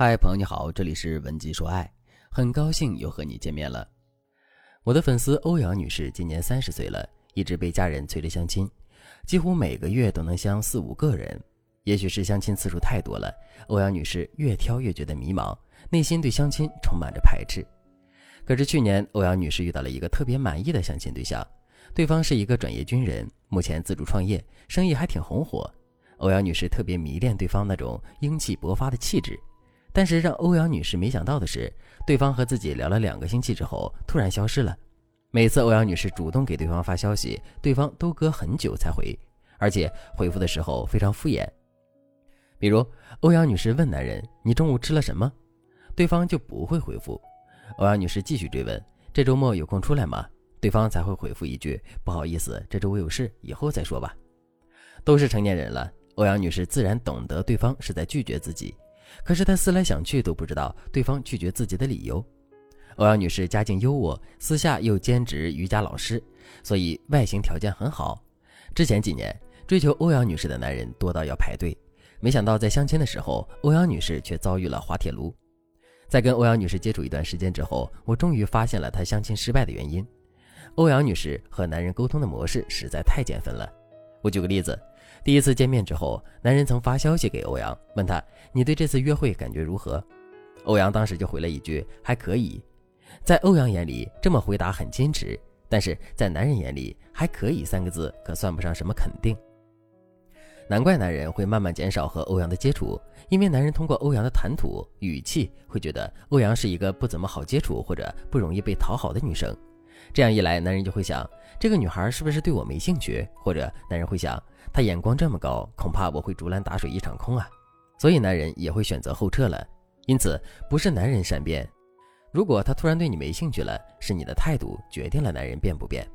嗨，朋友你好，这里是文姬说爱，很高兴又和你见面了。我的粉丝欧阳女士今年三十岁了，一直被家人催着相亲，几乎每个月都能相四五个人。也许是相亲次数太多了，欧阳女士越挑越觉得迷茫，内心对相亲充满着排斥。可是去年，欧阳女士遇到了一个特别满意的相亲对象，对方是一个转业军人，目前自主创业，生意还挺红火。欧阳女士特别迷恋对方那种英气勃发的气质。但是让欧阳女士没想到的是，对方和自己聊了两个星期之后突然消失了。每次欧阳女士主动给对方发消息，对方都隔很久才回，而且回复的时候非常敷衍。比如欧阳女士问男人：“你中午吃了什么？”对方就不会回复。欧阳女士继续追问：“这周末有空出来吗？”对方才会回复一句：“不好意思，这周我有事，以后再说吧。”都是成年人了，欧阳女士自然懂得对方是在拒绝自己。可是她思来想去都不知道对方拒绝自己的理由。欧阳女士家境优渥，私下又兼职瑜伽老师，所以外形条件很好。之前几年追求欧阳女士的男人多到要排队，没想到在相亲的时候，欧阳女士却遭遇了滑铁卢。在跟欧阳女士接触一段时间之后，我终于发现了她相亲失败的原因。欧阳女士和男人沟通的模式实在太减分了。我举个例子。第一次见面之后，男人曾发消息给欧阳，问他：“你对这次约会感觉如何？”欧阳当时就回了一句：“还可以。”在欧阳眼里，这么回答很矜持，但是在男人眼里，“还可以”三个字可算不上什么肯定。难怪男人会慢慢减少和欧阳的接触，因为男人通过欧阳的谈吐、语气，会觉得欧阳是一个不怎么好接触或者不容易被讨好的女生。这样一来，男人就会想，这个女孩是不是对我没兴趣？或者男人会想，她眼光这么高，恐怕我会竹篮打水一场空啊。所以男人也会选择后撤了。因此，不是男人善变，如果他突然对你没兴趣了，是你的态度决定了男人变不变。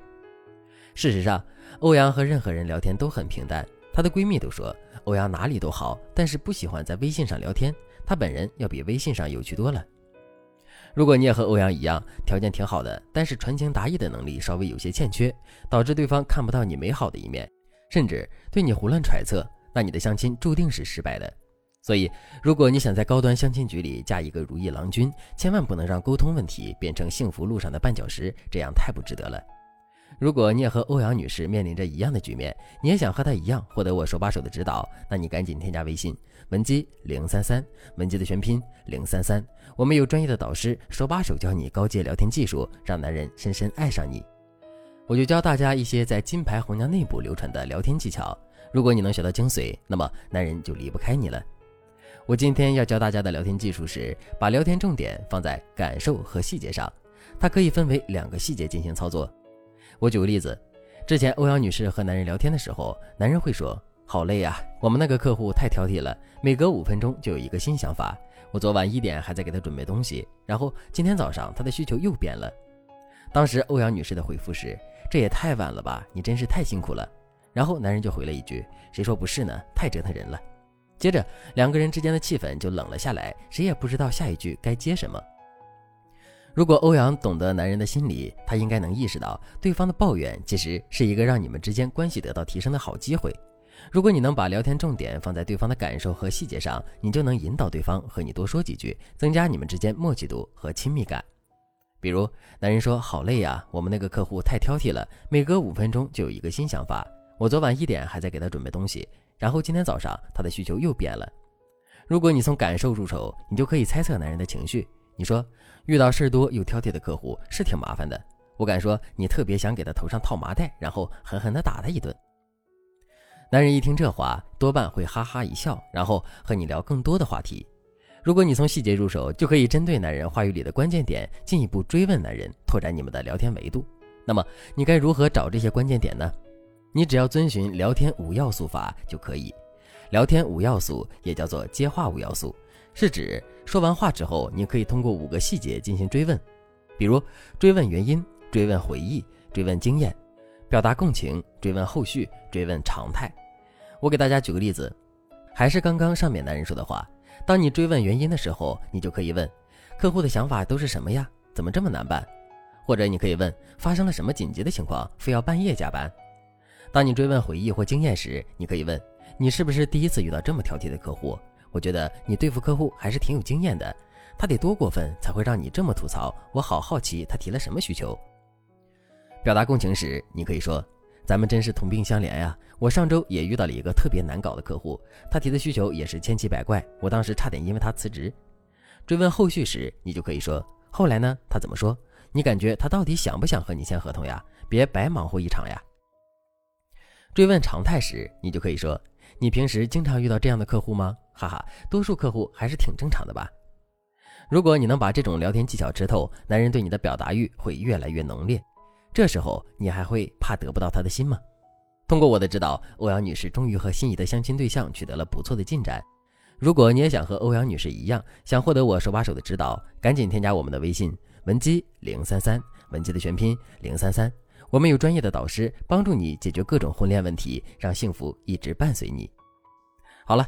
事实上，欧阳和任何人聊天都很平淡。她的闺蜜都说，欧阳哪里都好，但是不喜欢在微信上聊天，她本人要比微信上有趣多了。如果你也和欧阳一样，条件挺好的，但是传情达意的能力稍微有些欠缺，导致对方看不到你美好的一面，甚至对你胡乱揣测，那你的相亲注定是失败的。所以，如果你想在高端相亲局里嫁一个如意郎君，千万不能让沟通问题变成幸福路上的绊脚石，这样太不值得了。如果你也和欧阳女士面临着一样的局面，你也想和她一样获得我手把手的指导，那你赶紧添加微信文姬零三三，文姬的全拼零三三，我们有专业的导师手把手教你高阶聊天技术，让男人深深爱上你。我就教大家一些在金牌红娘内部流传的聊天技巧，如果你能学到精髓，那么男人就离不开你了。我今天要教大家的聊天技术是把聊天重点放在感受和细节上，它可以分为两个细节进行操作。我举个例子，之前欧阳女士和男人聊天的时候，男人会说：“好累呀，我们那个客户太挑剔了，每隔五分钟就有一个新想法。我昨晚一点还在给他准备东西，然后今天早上他的需求又变了。”当时欧阳女士的回复是：“这也太晚了吧，你真是太辛苦了。”然后男人就回了一句：“谁说不是呢？太折腾人了。”接着两个人之间的气氛就冷了下来，谁也不知道下一句该接什么。如果欧阳懂得男人的心理，他应该能意识到对方的抱怨其实是一个让你们之间关系得到提升的好机会。如果你能把聊天重点放在对方的感受和细节上，你就能引导对方和你多说几句，增加你们之间默契度和亲密感。比如，男人说：“好累呀，我们那个客户太挑剔了，每隔五分钟就有一个新想法。我昨晚一点还在给他准备东西，然后今天早上他的需求又变了。”如果你从感受入手，你就可以猜测男人的情绪。你说遇到事多又挑剔的客户是挺麻烦的，我敢说你特别想给他头上套麻袋，然后狠狠地打他一顿。男人一听这话，多半会哈哈一笑，然后和你聊更多的话题。如果你从细节入手，就可以针对男人话语里的关键点，进一步追问男人，拓展你们的聊天维度。那么你该如何找这些关键点呢？你只要遵循聊天五要素法就可以。聊天五要素也叫做接话五要素。是指说完话之后，你可以通过五个细节进行追问，比如追问原因、追问回忆、追问经验、表达共情、追问后续、追问常态。我给大家举个例子，还是刚刚上面男人说的话。当你追问原因的时候，你就可以问：客户的想法都是什么呀？怎么这么难办？或者你可以问：发生了什么紧急的情况，非要半夜加班？当你追问回忆或经验时，你可以问：你是不是第一次遇到这么挑剔的客户？我觉得你对付客户还是挺有经验的，他得多过分才会让你这么吐槽？我好好奇他提了什么需求。表达共情时，你可以说：“咱们真是同病相怜呀！我上周也遇到了一个特别难搞的客户，他提的需求也是千奇百怪，我当时差点因为他辞职。”追问后续时，你就可以说：“后来呢？他怎么说？你感觉他到底想不想和你签合同呀？别白忙活一场呀！”追问常态时，你就可以说：“你平时经常遇到这样的客户吗？”哈哈，多数客户还是挺正常的吧。如果你能把这种聊天技巧吃透，男人对你的表达欲会越来越浓烈。这时候你还会怕得不到他的心吗？通过我的指导，欧阳女士终于和心仪的相亲对象取得了不错的进展。如果你也想和欧阳女士一样，想获得我手把手的指导，赶紧添加我们的微信文姬零三三，文姬的全拼零三三。我们有专业的导师帮助你解决各种婚恋问题，让幸福一直伴随你。好了，